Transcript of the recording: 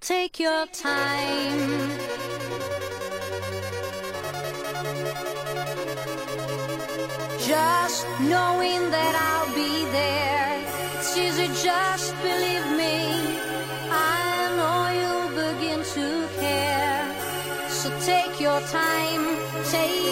Take your time. Just knowing that I'll be there. It's easy, just believe me. I know you'll begin to care. So take your time, take